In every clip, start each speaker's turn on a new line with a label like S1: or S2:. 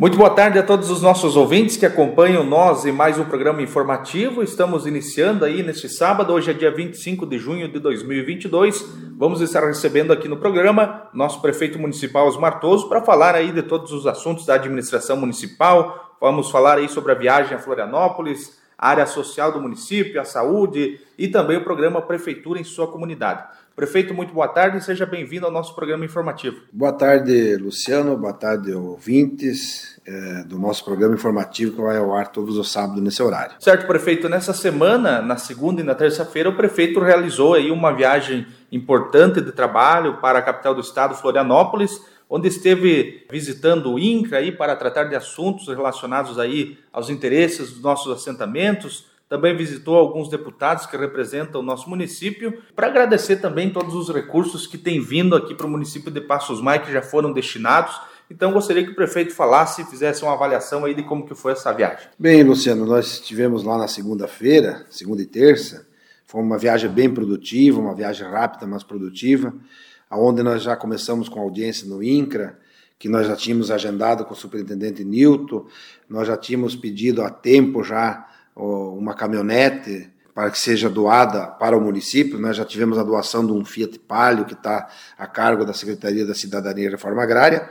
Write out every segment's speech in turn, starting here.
S1: Muito boa tarde a todos os nossos ouvintes que acompanham nós em mais um programa informativo. Estamos iniciando aí neste sábado, hoje é dia 25 de junho de 2022. Vamos estar recebendo aqui no programa nosso prefeito municipal Osmar Toso para falar aí de todos os assuntos da administração municipal. Vamos falar aí sobre a viagem a Florianópolis, a área social do município, a saúde e também o programa Prefeitura em sua comunidade. Prefeito, muito boa tarde e seja bem-vindo ao nosso programa informativo.
S2: Boa tarde, Luciano. Boa tarde, ouvintes é, do nosso programa informativo que vai ao ar todos os sábados nesse horário.
S1: Certo, prefeito. Nessa semana, na segunda e na terça-feira, o prefeito realizou aí uma viagem importante de trabalho para a capital do estado, Florianópolis, onde esteve visitando o INCRA aí para tratar de assuntos relacionados aí aos interesses dos nossos assentamentos. Também visitou alguns deputados que representam o nosso município, para agradecer também todos os recursos que têm vindo aqui para o município de Passos Maia, que já foram destinados. Então gostaria que o prefeito falasse e fizesse uma avaliação aí de como que foi essa viagem.
S2: Bem, Luciano, nós estivemos lá na segunda-feira, segunda e terça. Foi uma viagem bem produtiva, uma viagem rápida, mas produtiva aonde nós já começamos com audiência no INCRA, que nós já tínhamos agendado com o superintendente Nilton, nós já tínhamos pedido há tempo já uma caminhonete para que seja doada para o município. Nós já tivemos a doação de um Fiat Palio que está a cargo da Secretaria da Cidadania e Reforma Agrária.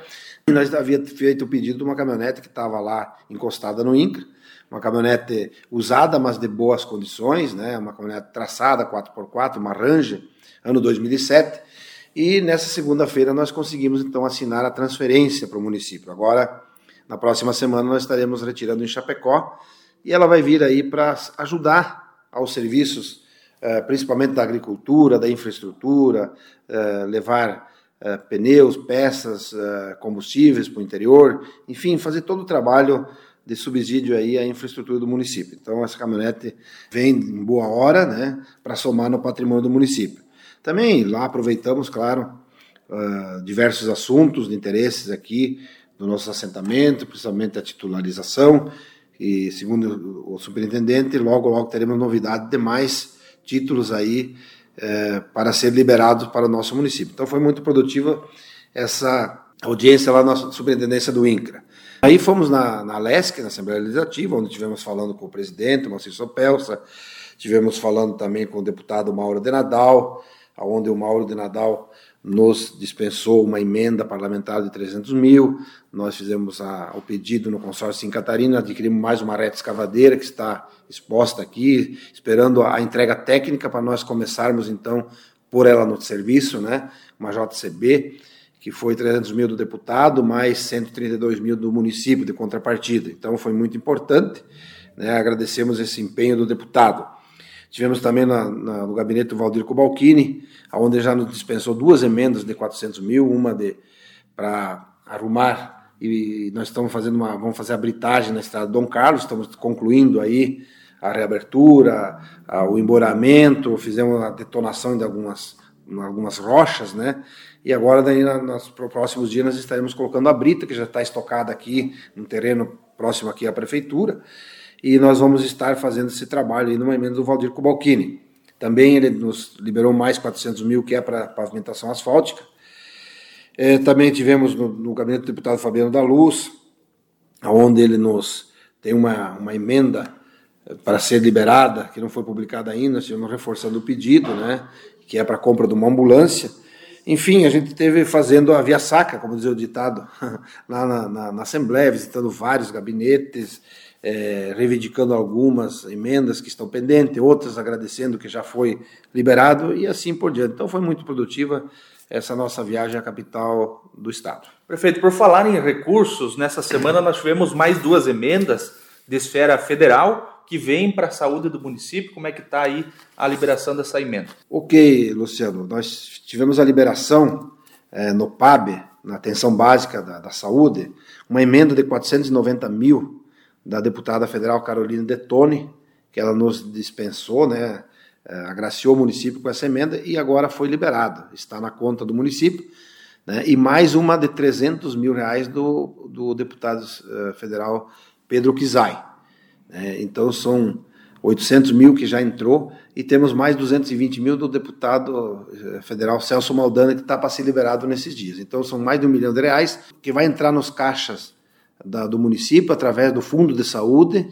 S2: E nós havíamos feito o pedido de uma caminhonete que estava lá encostada no INCRA, uma caminhonete usada, mas de boas condições, né? uma caminhonete traçada 4x4, uma Ranger, ano 2007, e nessa segunda-feira nós conseguimos então assinar a transferência para o município. Agora, na próxima semana, nós estaremos retirando em Chapecó e ela vai vir aí para ajudar aos serviços, eh, principalmente da agricultura, da infraestrutura, eh, levar eh, pneus, peças, combustíveis para o interior, enfim, fazer todo o trabalho de subsídio aí à infraestrutura do município. Então, essa caminhonete vem em boa hora né, para somar no patrimônio do município. Também lá aproveitamos, claro, diversos assuntos de interesses aqui do nosso assentamento, principalmente a titularização. E segundo o superintendente, logo logo teremos novidade de mais títulos aí eh, para ser liberados para o nosso município. Então foi muito produtiva essa audiência lá na superintendência do INCRA. Aí fomos na, na LESC, na Assembleia Legislativa, onde tivemos falando com o presidente, o Marcelo Sopelsa, tivemos falando também com o deputado Mauro de Nadal, onde o Mauro de Nadal nos dispensou uma emenda parlamentar de 300 mil. Nós fizemos a, o pedido no consórcio em Catarina, adquirimos mais uma reta escavadeira que está exposta aqui, esperando a, a entrega técnica para nós começarmos então por ela no serviço, né? Uma JCB que foi 300 mil do deputado mais 132 mil do município de contrapartida. Então foi muito importante. Né? Agradecemos esse empenho do deputado. Tivemos também na, na, no gabinete do Valdir Cobalcini, onde já nos dispensou duas emendas de 400 mil, uma de para arrumar e nós estamos fazendo uma, vamos fazer a britagem na estrada Dom Carlos, estamos concluindo aí a reabertura, a, o emboramento, fizemos a detonação de algumas, algumas rochas, né? E agora, daí, na, nos próximos dias, nós estaremos colocando a brita, que já está estocada aqui no terreno próximo aqui à prefeitura, e nós vamos estar fazendo esse trabalho aí numa emenda do Valdir Kubalkini. Também ele nos liberou mais 400 mil, que é para pavimentação asfáltica. É, também tivemos no, no, gabinete do deputado Fabiano da Luz, onde ele nos tem uma, uma emenda é, para ser liberada, que não foi publicada ainda, estivemos reforçando o pedido, né, que é para compra de uma ambulância. Enfim, a gente teve fazendo a via saca, como dizia o ditado, lá na, na, na Assembleia, visitando vários gabinetes, é, reivindicando algumas emendas que estão pendentes, outras agradecendo que já foi liberado e assim por diante. Então foi muito produtiva essa nossa viagem à capital do estado.
S1: Prefeito, por falar em recursos, nessa semana nós tivemos mais duas emendas de esfera federal que vêm para a saúde do município. Como é que está aí a liberação dessa emenda?
S2: Ok, Luciano. Nós tivemos a liberação é, no PAB, na atenção básica da, da saúde, uma emenda de 490 mil da deputada federal Carolina Detone, que ela nos dispensou, né, é, agraciou o município com essa emenda e agora foi liberada, está na conta do município, né, e mais uma de 300 mil reais do, do deputado uh, federal Pedro Kizai. Né, então são 800 mil que já entrou e temos mais 220 mil do deputado uh, federal Celso Maldana que está para ser liberado nesses dias. Então são mais de um milhão de reais que vai entrar nos caixas da, do município através do Fundo de Saúde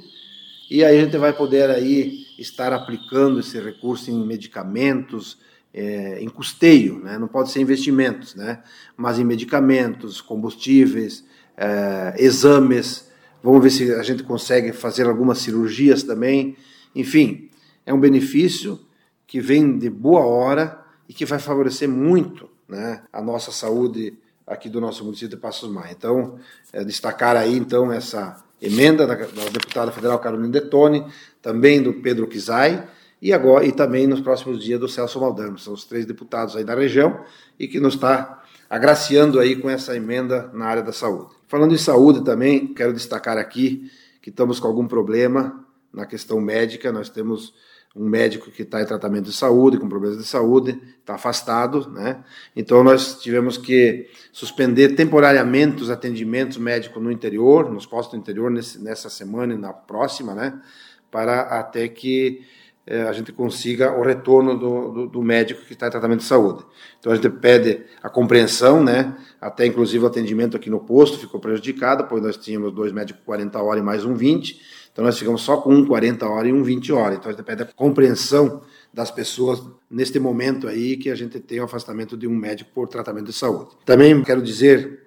S2: e aí a gente vai poder aí estar aplicando esse recurso em medicamentos, é, em custeio, né? não pode ser investimentos, né? mas em medicamentos, combustíveis, é, exames, vamos ver se a gente consegue fazer algumas cirurgias também, enfim, é um benefício que vem de boa hora e que vai favorecer muito né, a nossa saúde aqui do nosso município de Passos Maia. Então, é, destacar aí então essa emenda da, da deputada federal Carolina Detone, também do Pedro Kizai e agora e também nos próximos dias do Celso Maldano. São os três deputados aí da região e que nos está agraciando aí com essa emenda na área da saúde. Falando em saúde também, quero destacar aqui que estamos com algum problema na questão médica, nós temos um médico que está em tratamento de saúde, com problemas de saúde, está afastado, né? Então nós tivemos que suspender temporariamente os atendimentos médicos no interior, nos postos do interior nesse, nessa semana e na próxima, né? Para até que eh, a gente consiga o retorno do, do, do médico que está em tratamento de saúde. Então a gente pede a compreensão, né? Até inclusive o atendimento aqui no posto ficou prejudicado, pois nós tínhamos dois médicos 40 horas e mais um 20 então nós ficamos só com um 40 horas e um 20 horas. Então a gente pede a compreensão das pessoas neste momento aí que a gente tem o afastamento de um médico por tratamento de saúde. Também quero dizer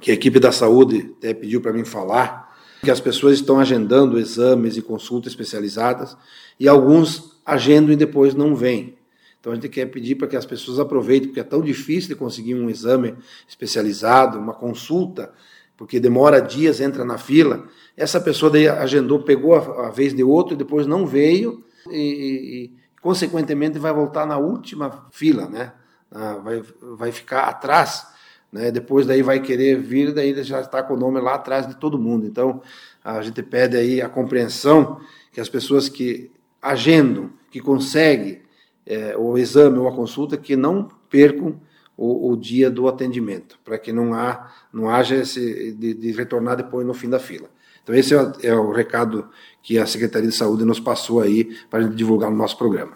S2: que a equipe da saúde até pediu para mim falar que as pessoas estão agendando exames e consultas especializadas e alguns agendam e depois não vêm. Então a gente quer pedir para que as pessoas aproveitem, porque é tão difícil de conseguir um exame especializado, uma consulta, porque demora dias, entra na fila. Essa pessoa daí agendou, pegou a, a vez de outro e depois não veio e, e, consequentemente vai voltar na última fila, né? Ah, vai, vai ficar atrás, né? Depois daí vai querer vir, daí já está com o nome lá atrás de todo mundo. Então a gente pede aí a compreensão que as pessoas que agendam, que conseguem é, o exame ou a consulta, que não percam o, o dia do atendimento, para que não, há, não haja esse de, de retornar depois no fim da fila. Então, esse é o, é o recado que a Secretaria de Saúde nos passou aí para a gente divulgar no nosso programa.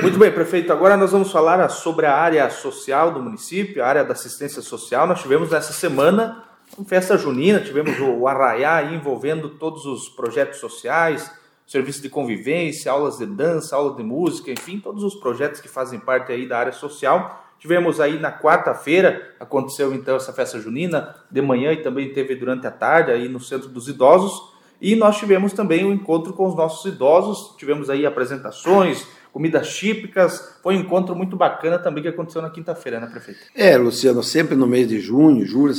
S1: Muito bem, prefeito. Agora nós vamos falar sobre a área social do município, a área da assistência social. Nós tivemos nessa semana uma festa junina, tivemos o Arraiá envolvendo todos os projetos sociais, serviço de convivência, aulas de dança, aulas de música, enfim, todos os projetos que fazem parte aí da área social. Tivemos aí na quarta-feira, aconteceu então essa festa junina, de manhã e também teve durante a tarde aí no Centro dos Idosos. E nós tivemos também um encontro com os nossos idosos, tivemos aí apresentações, comidas típicas. Foi um encontro muito bacana também que aconteceu na quinta-feira, né, prefeito?
S2: É, Luciano, sempre no mês de junho, julho,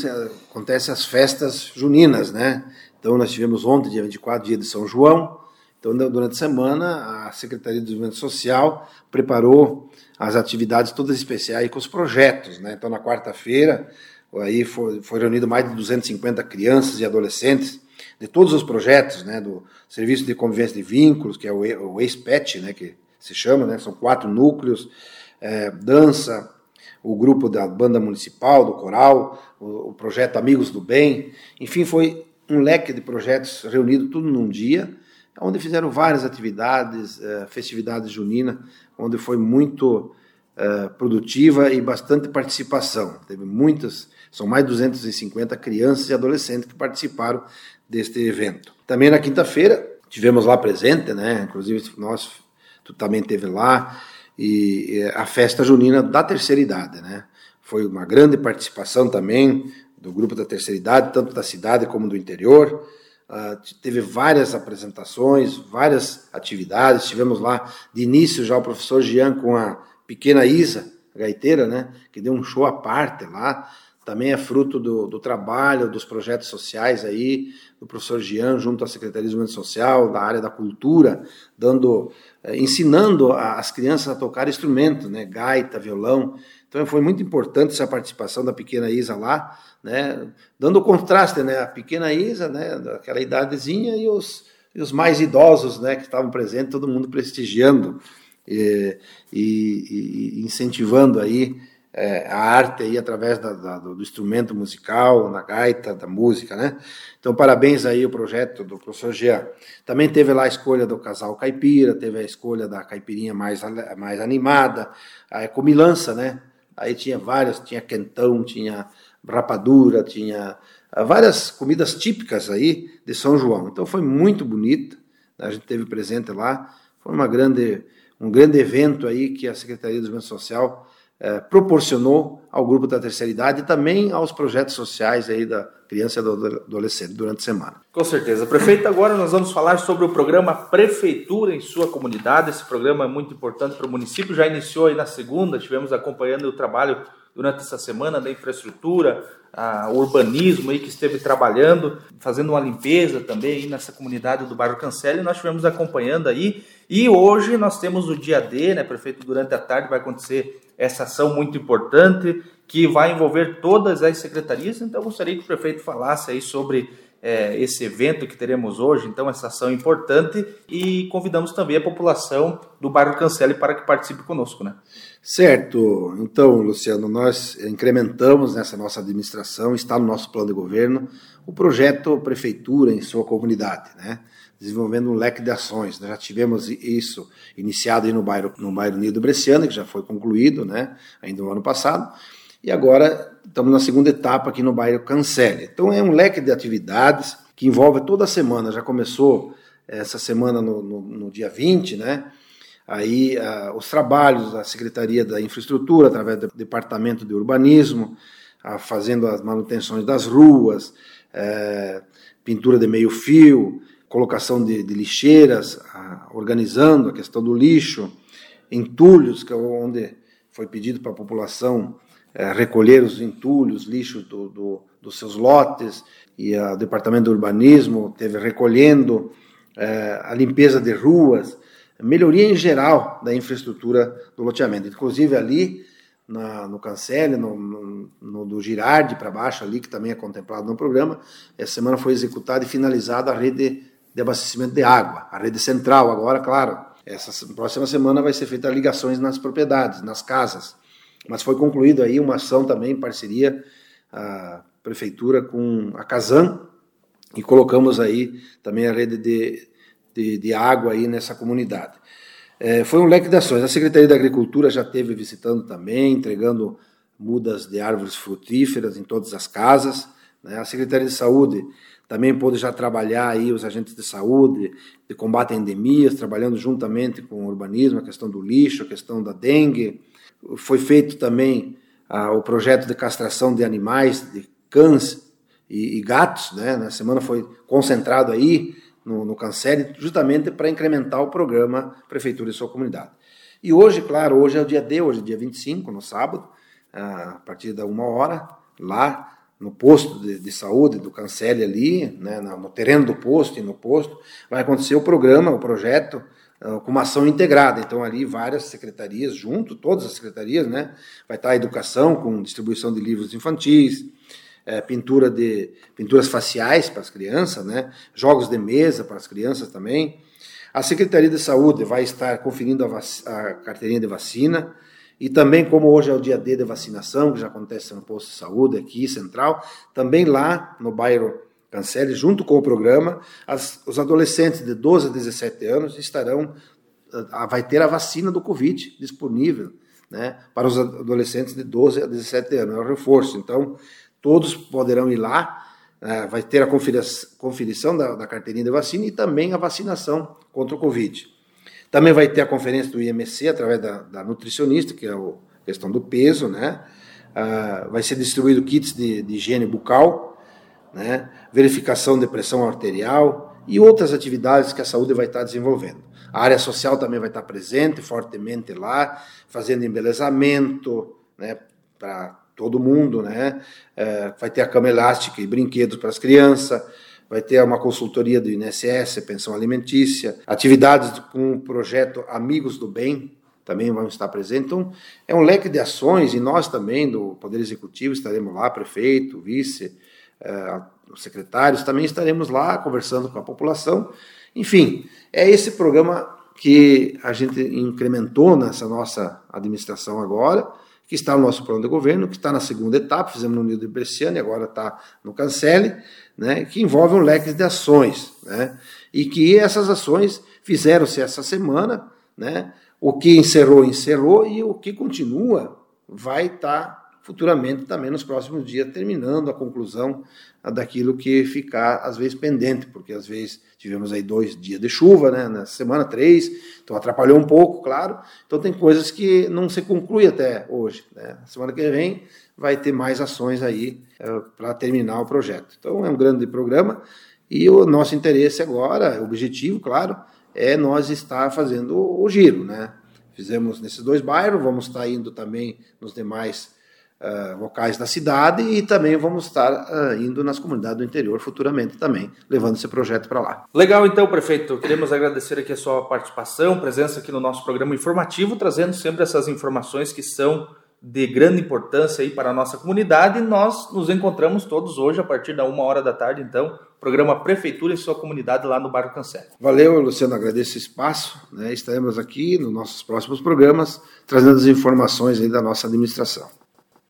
S2: acontecem as festas juninas, né? Então nós tivemos ontem, dia 24, dia de São João. Então, durante a semana, a Secretaria de Desenvolvimento Social preparou as atividades todas especiais com os projetos. Né? Então, na quarta-feira, aí foi, reunido mais de 250 crianças e adolescentes de todos os projetos, né, do Serviço de Convivência de Vínculos, que é o, ESPET, né, que se chama, né, são quatro núcleos, é, dança, o grupo da banda municipal, do coral, o, o, projeto Amigos do Bem, enfim, foi um leque de projetos reunido tudo num dia, onde fizeram várias atividades, é, festividades junina, onde foi muito uh, produtiva e bastante participação. Teve muitas, são mais de 250 crianças e adolescentes que participaram deste evento. Também na quinta-feira tivemos lá presente, né? Inclusive nós tu também teve lá e a festa junina da terceira idade, né? Foi uma grande participação também do grupo da terceira idade, tanto da cidade como do interior. Uh, teve várias apresentações, várias atividades. Tivemos lá de início já o professor Jean com a pequena Isa, gaiteira, né, que deu um show à parte lá. Também é fruto do, do trabalho, dos projetos sociais aí, do professor Jean, junto à Secretaria de Desenvolvimento Social, da área da cultura, dando, eh, ensinando as crianças a tocar instrumentos, né, gaita, violão. Então foi muito importante essa participação da pequena Isa lá, né, dando o contraste, né, a pequena Isa, né, daquela idadezinha e os, e os mais idosos, né, que estavam presentes, todo mundo prestigiando e, e, e incentivando aí é, a arte aí através da, da, do instrumento musical, na gaita, da música, né? Então, parabéns aí o projeto do professor Jean. Também teve lá a escolha do casal caipira, teve a escolha da caipirinha mais, mais animada, a comilança, né? Aí tinha várias, tinha quentão, tinha rapadura, tinha várias comidas típicas aí de São João. Então foi muito bonita, né? a gente teve presente lá, foi uma grande, um grande evento aí que a Secretaria de Desenvolvimento Social eh, proporcionou ao grupo da terceira idade e também aos projetos sociais aí da criança e do adolescente durante a semana.
S1: Com certeza. Prefeito, agora nós vamos falar sobre o programa Prefeitura em sua comunidade. Esse programa é muito importante para o município, já iniciou aí na segunda, tivemos acompanhando o trabalho durante essa semana da infraestrutura, o urbanismo aí que esteve trabalhando, fazendo uma limpeza também aí nessa comunidade do bairro Cancele, nós estivemos acompanhando aí. E hoje nós temos o dia D, né, prefeito, durante a tarde vai acontecer essa ação muito importante que vai envolver todas as secretarias. Então, eu gostaria que o prefeito falasse aí sobre é, esse evento que teremos hoje, então, essa ação importante, e convidamos também a população do bairro Cancele para que participe conosco, né?
S2: Certo. Então, Luciano, nós incrementamos nessa nossa administração, está no nosso plano de governo, o projeto Prefeitura em sua comunidade, né? desenvolvendo um leque de ações. Nós já tivemos isso iniciado no bairro, no bairro Nido Bresciano, que já foi concluído, né, ainda no ano passado, e agora estamos na segunda etapa aqui no bairro Cancele. Então é um leque de atividades que envolve toda a semana, já começou essa semana no, no, no dia 20, né, aí uh, os trabalhos da Secretaria da Infraestrutura, através do Departamento de Urbanismo, uh, fazendo as manutenções das ruas, uh, pintura de meio fio, colocação de, de lixeiras, a, organizando a questão do lixo, entulhos, que é onde foi pedido para a população é, recolher os entulhos, lixo do, do, dos seus lotes, e o Departamento do Urbanismo teve recolhendo é, a limpeza de ruas, melhoria em geral da infraestrutura do loteamento. Inclusive ali na, no Cancele, no, no, no, do Girardi para baixo ali, que também é contemplado no programa, essa semana foi executada e finalizada a rede de abastecimento de água. A rede central agora, claro, essa próxima semana vai ser feita ligações nas propriedades, nas casas. Mas foi concluído aí uma ação também em parceria a prefeitura com a Casan e colocamos aí também a rede de, de, de água aí nessa comunidade. É, foi um leque de ações. A Secretaria da Agricultura já teve visitando também, entregando mudas de árvores frutíferas em todas as casas. Né? A Secretaria de Saúde também pôde já trabalhar aí os agentes de saúde, de combate a endemias, trabalhando juntamente com o urbanismo, a questão do lixo, a questão da dengue. Foi feito também ah, o projeto de castração de animais, de cães e, e gatos, né? Na semana foi concentrado aí no, no Cancere, justamente para incrementar o programa Prefeitura e sua comunidade. E hoje, claro, hoje é o dia D, hoje é dia 25, no sábado, ah, a partir da uma hora, lá no posto de, de, saúde do Cancele ali, né, no terreno do posto e no posto, vai acontecer o programa, o projeto, com uma ação integrada. Então, ali, várias secretarias junto, todas as secretarias, né? Vai estar a educação, com distribuição de livros infantis, é, pintura de pinturas faciais para as crianças, né? Jogos de mesa para as crianças também. A Secretaria de Saúde vai estar conferindo a, a carteirinha de vacina, e também, como hoje é o dia D de vacinação, que já acontece no posto de saúde aqui, central, também lá no bairro Cancele, junto com o programa, as, os adolescentes de 12 a 17 anos estarão, ah, vai ter a vacina do Covid disponível, né, para os adolescentes de 12 a 17 anos, é o reforço. Então, todos poderão ir lá, uh, vai ter a conferição da, da carteirinha de vacina e também a vacinação contra o Covid. Também vai ter a conferência do IMC através da, da nutricionista, que é a questão do peso, né? Ah, vai ser distribuído kits de, de higiene bucal, né? verificação de pressão arterial e outras atividades que a saúde vai estar desenvolvendo. A área social também vai estar presente fortemente lá, fazendo embelezamento né, para todo mundo, né? É, vai ter a cama elástica e brinquedos para as crianças, vai ter uma consultoria do INSS, pensão alimentícia, atividades com o projeto Amigos do Bem, também vão estar presentes. Então, é um leque de ações e nós também, do Poder Executivo, estaremos lá, prefeito, vice, eh, secretários, também estaremos lá conversando com a população. Enfim, é esse programa que a gente incrementou nessa nossa administração agora, que está no nosso plano de governo, que está na segunda etapa, fizemos no Unido de Bresciano e agora está no Cancele, né, que envolve um leque de ações, né, e que essas ações fizeram-se essa semana, né, o que encerrou, encerrou, e o que continua vai estar tá futuramente também nos próximos dias, terminando a conclusão daquilo que ficar às vezes pendente, porque às vezes tivemos aí dois dias de chuva, né, na semana três, então atrapalhou um pouco, claro. Então tem coisas que não se conclui até hoje. Né? Semana que vem vai ter mais ações aí é, para terminar o projeto. Então é um grande programa e o nosso interesse agora, o objetivo, claro, é nós estar fazendo o giro, né? Fizemos nesses dois bairros, vamos estar indo também nos demais uh, locais da cidade e também vamos estar uh, indo nas comunidades do interior futuramente também, levando esse projeto para lá.
S1: Legal, então, prefeito. Queremos agradecer aqui a sua participação, presença aqui no nosso programa informativo, trazendo sempre essas informações que são de grande importância aí para a nossa comunidade. E nós nos encontramos todos hoje a partir da uma hora da tarde, então, programa Prefeitura e sua comunidade lá no bairro Cancelo.
S2: Valeu, Luciano, agradeço o espaço. Né? Estaremos aqui nos nossos próximos programas trazendo as informações aí da nossa administração.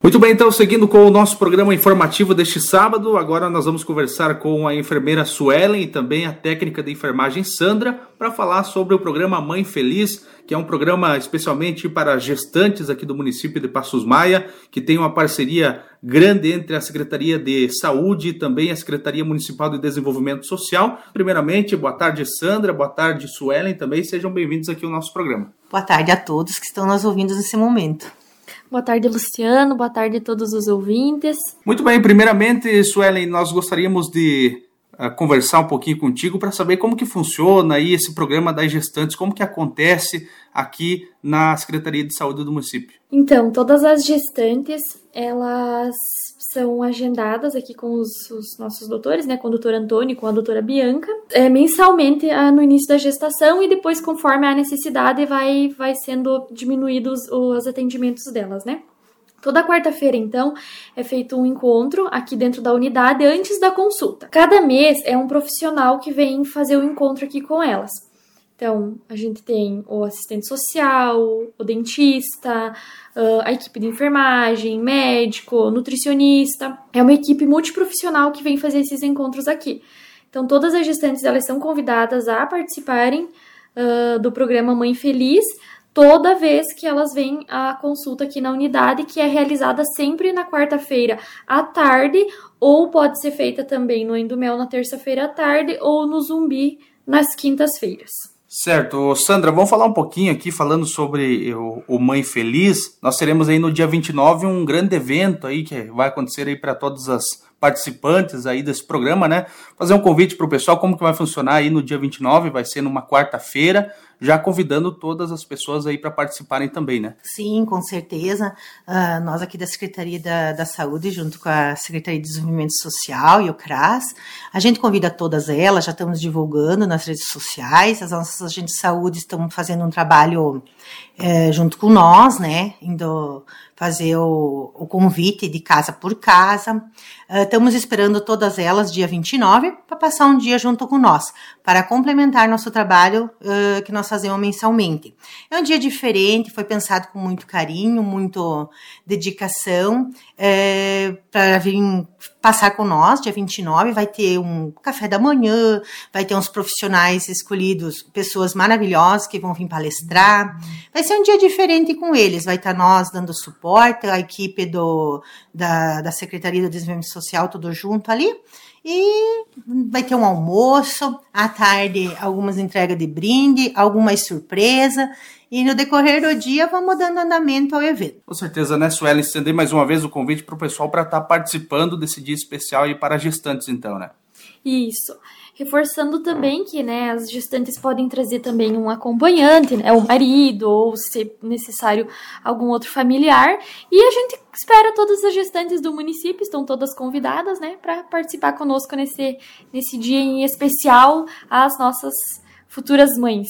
S1: Muito bem, então, seguindo com o nosso programa informativo deste sábado, agora nós vamos conversar com a enfermeira Suelen e também a técnica de enfermagem Sandra para falar sobre o programa Mãe Feliz, que é um programa especialmente para gestantes aqui do município de Passos Maia, que tem uma parceria grande entre a Secretaria de Saúde e também a Secretaria Municipal de Desenvolvimento Social. Primeiramente, boa tarde, Sandra, boa tarde, Suelen, também sejam bem-vindos aqui ao nosso programa.
S3: Boa tarde a todos que estão nos ouvindo nesse momento.
S4: Boa tarde, Luciano. Boa tarde a todos os ouvintes.
S1: Muito bem, primeiramente, Suelen, nós gostaríamos de uh, conversar um pouquinho contigo para saber como que funciona aí esse programa das gestantes, como que acontece aqui na Secretaria de Saúde do município.
S4: Então, todas as gestantes, elas são agendadas aqui com os, os, nossos doutores, né, com o doutor Antônio e com a doutora Bianca, é, mensalmente ah, no início da gestação e depois, conforme a necessidade, vai, vai sendo diminuídos os atendimentos delas, né. Toda quarta-feira, então, é feito um encontro aqui dentro da unidade antes da consulta. Cada mês é um profissional que vem fazer o encontro aqui com elas. Então, a gente tem o assistente social, o dentista, a equipe de enfermagem, médico, nutricionista. É uma equipe multiprofissional que vem fazer esses encontros aqui. Então, todas as gestantes elas são convidadas a participarem uh, do programa Mãe Feliz toda vez que elas vêm à consulta aqui na unidade, que é realizada sempre na quarta-feira à tarde, ou pode ser feita também no Endomel na terça-feira à tarde, ou no Zumbi nas quintas-feiras.
S1: Certo. Sandra, vamos falar um pouquinho aqui, falando sobre o, Mãe Feliz. Nós teremos aí no dia 29 um grande evento aí que vai acontecer aí para todas as participantes aí desse programa, né? Fazer um convite para o pessoal, como que vai funcionar aí no dia 29, vai ser numa quarta-feira, já convidando todas as pessoas aí para participarem também, né?
S3: Sim, com certeza. Uh, nós aqui da Secretaria da, da Saúde, junto com a Secretaria de Desenvolvimento Social e o CRAS, a gente convida todas elas, já estamos divulgando nas redes sociais, as nossas agentes de saúde estão fazendo um trabalho é, junto com nós, né? Indo fazer o, o convite de casa por casa. Uh, estamos esperando todas elas dia 29 para passar um dia junto com nós, para complementar nosso trabalho uh, que nós fazemos mensalmente. É um dia diferente, foi pensado com muito carinho, muito dedicação, é, para vir passar com nós, dia 29, vai ter um café da manhã, vai ter uns profissionais escolhidos, pessoas maravilhosas que vão vir palestrar. Vai ser um dia diferente com eles, vai estar nós dando suporte, a equipe do, da, da Secretaria do Desenvolvimento Social, tudo junto ali. E vai ter um almoço, à tarde algumas entregas de brinde, algumas surpresa. E no decorrer do dia vamos dando andamento ao evento.
S1: Com certeza, né, Suela? Estender mais uma vez o convite para o pessoal para estar tá participando desse dia especial e para gestantes, então, né?
S4: Isso. Reforçando também que né, as gestantes podem trazer também um acompanhante, né, o marido, ou se necessário, algum outro familiar. E a gente espera todas as gestantes do município, estão todas convidadas né, para participar conosco nesse, nesse dia em especial, as nossas futuras mães.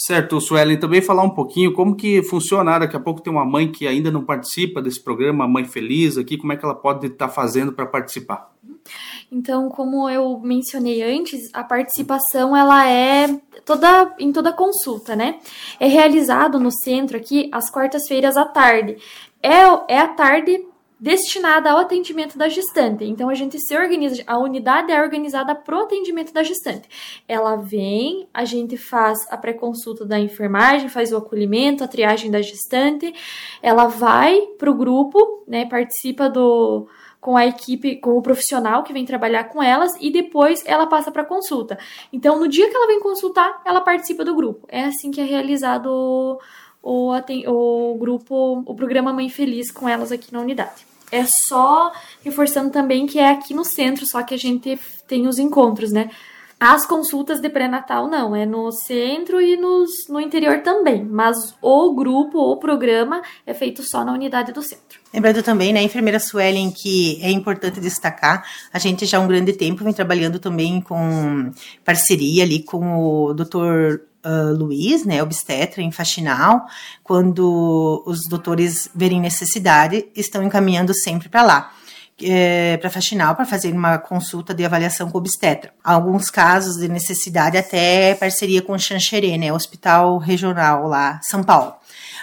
S1: Certo, Suelen, também falar um pouquinho como que funciona. Daqui a pouco tem uma mãe que ainda não participa desse programa, Mãe Feliz aqui, como é que ela pode estar tá fazendo para participar?
S4: Então, como eu mencionei antes, a participação ela é toda em toda consulta, né? É realizado no centro aqui às quartas-feiras à tarde. É, é à tarde destinada ao atendimento da gestante. Então a gente se organiza, a unidade é organizada para o atendimento da gestante. Ela vem, a gente faz a pré-consulta da enfermagem, faz o acolhimento, a triagem da gestante, ela vai para o grupo, né, participa do com a equipe, com o profissional que vem trabalhar com elas e depois ela passa para consulta. Então, no dia que ela vem consultar, ela participa do grupo. É assim que é realizado o, o, o grupo, o programa Mãe Feliz com elas aqui na unidade. É só reforçando também que é aqui no centro, só que a gente tem os encontros, né? As consultas de pré-natal não, é no centro e nos, no interior também, mas o grupo, o programa é feito só na unidade do centro.
S3: Lembrando também, né, enfermeira Suelen, que é importante destacar, a gente já há um grande tempo vem trabalhando também com parceria ali com o doutor uh, Luiz, né, obstetra em faxinal, quando os doutores verem necessidade, estão encaminhando sempre para lá. É, para faxinal para fazer uma consulta de avaliação com obstetra. Alguns casos de necessidade até parceria com o Xanxerê, né, Hospital Regional lá, São Paulo.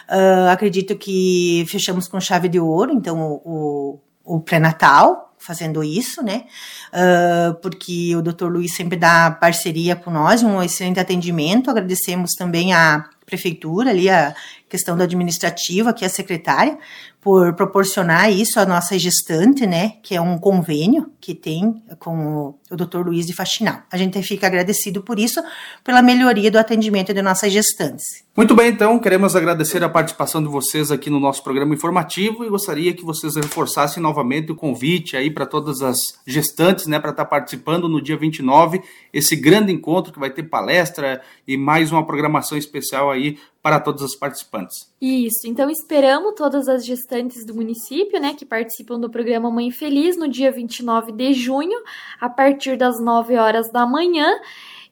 S3: Uh, acredito que fechamos com chave de ouro, então o, o, o pré-natal, fazendo isso, né? Uh, porque o Dr. Luiz sempre dá parceria com nós, um excelente atendimento. Agradecemos também a prefeitura ali, a questão do administrativo, aqui a secretária, por proporcionar isso à nossa gestante, né, que é um convênio que tem com o Dr. Luiz de Faxinal. A gente fica agradecido por isso, pela melhoria do atendimento de nossas gestantes.
S1: Muito bem, então, queremos agradecer a participação de vocês aqui no nosso programa informativo e gostaria que vocês reforçassem novamente o convite aí para todas as gestantes, né, para estar participando no dia 29, esse grande encontro que vai ter palestra e mais uma programação especial aí para todos os participantes.
S4: Isso, então esperamos todas as gestantes do município, né, que participam do programa Mãe Feliz no dia 29 de junho, a partir das 9 horas da manhã.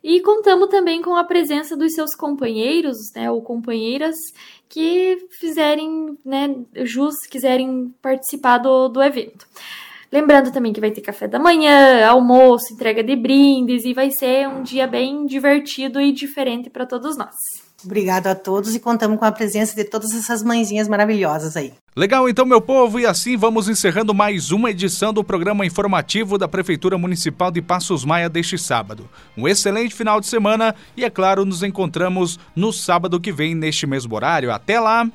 S4: E contamos também com a presença dos seus companheiros, né, ou companheiras que fizerem, né, jus, quiserem participar do, do evento. Lembrando também que vai ter café da manhã, almoço, entrega de brindes e vai ser um dia bem divertido e diferente para todos nós.
S3: Obrigado a todos e contamos com a presença de todas essas mãezinhas maravilhosas aí.
S5: Legal, então, meu povo, e assim vamos encerrando mais uma edição do programa informativo da Prefeitura Municipal de Passos Maia deste sábado. Um excelente final de semana e, é claro, nos encontramos no sábado que vem neste mesmo horário. Até lá!